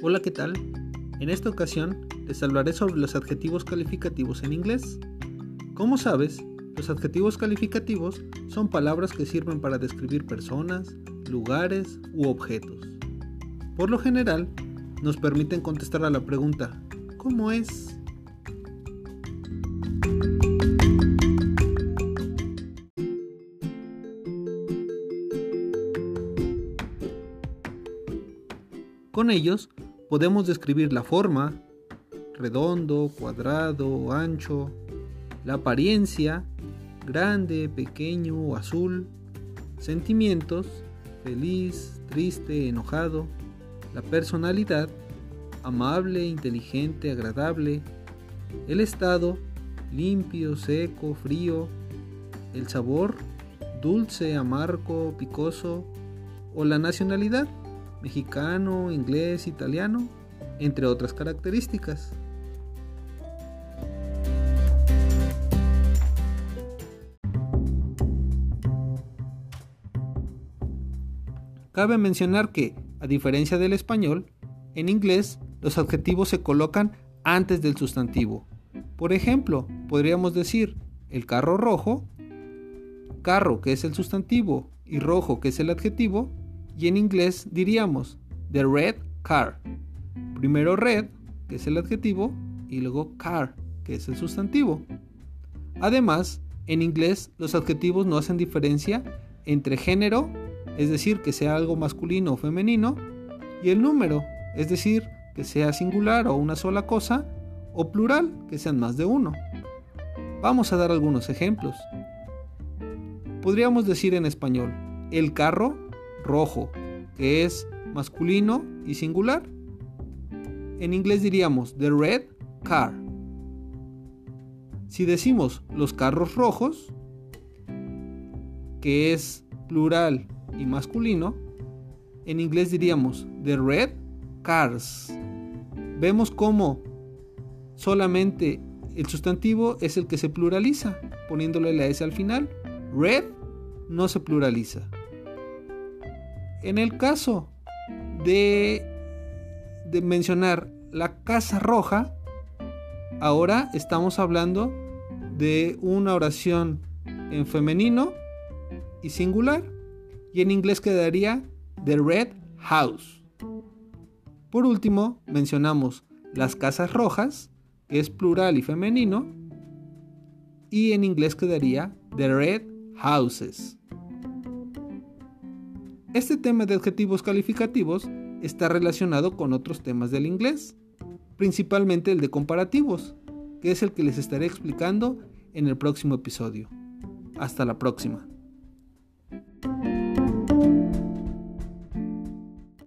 Hola, ¿qué tal? En esta ocasión les hablaré sobre los adjetivos calificativos en inglés. Como sabes, los adjetivos calificativos son palabras que sirven para describir personas, lugares u objetos. Por lo general, nos permiten contestar a la pregunta ¿cómo es? Con ellos podemos describir la forma, redondo, cuadrado, ancho, la apariencia, grande, pequeño, azul, sentimientos, feliz, triste, enojado, la personalidad, amable, inteligente, agradable, el estado, limpio, seco, frío, el sabor, dulce, amargo, picoso, o la nacionalidad, mexicano, inglés, italiano, entre otras características. Cabe mencionar que, a diferencia del español, en inglés los adjetivos se colocan antes del sustantivo. Por ejemplo, podríamos decir el carro rojo, carro que es el sustantivo y rojo que es el adjetivo, y en inglés diríamos the red car. Primero red, que es el adjetivo, y luego car, que es el sustantivo. Además, en inglés los adjetivos no hacen diferencia entre género, es decir, que sea algo masculino o femenino, y el número, es decir, que sea singular o una sola cosa, o plural, que sean más de uno. Vamos a dar algunos ejemplos. Podríamos decir en español, el carro rojo, que es masculino y singular. En inglés diríamos the red car. Si decimos los carros rojos, que es plural y masculino, en inglés diríamos the red cars. Vemos cómo solamente el sustantivo es el que se pluraliza, poniéndole la S al final. Red no se pluraliza. En el caso de, mencionar la casa roja, ahora estamos hablando de una oración en femenino y singular. Y en inglés quedaría The Red House. Por último, mencionamos las casas rojas, que es plural y femenino. Y en inglés quedaría The Red Houses. Este tema de adjetivos calificativos está relacionado con otros temas del inglés, principalmente el de comparativos, que es el que les estaré explicando en el próximo episodio. Hasta la próxima.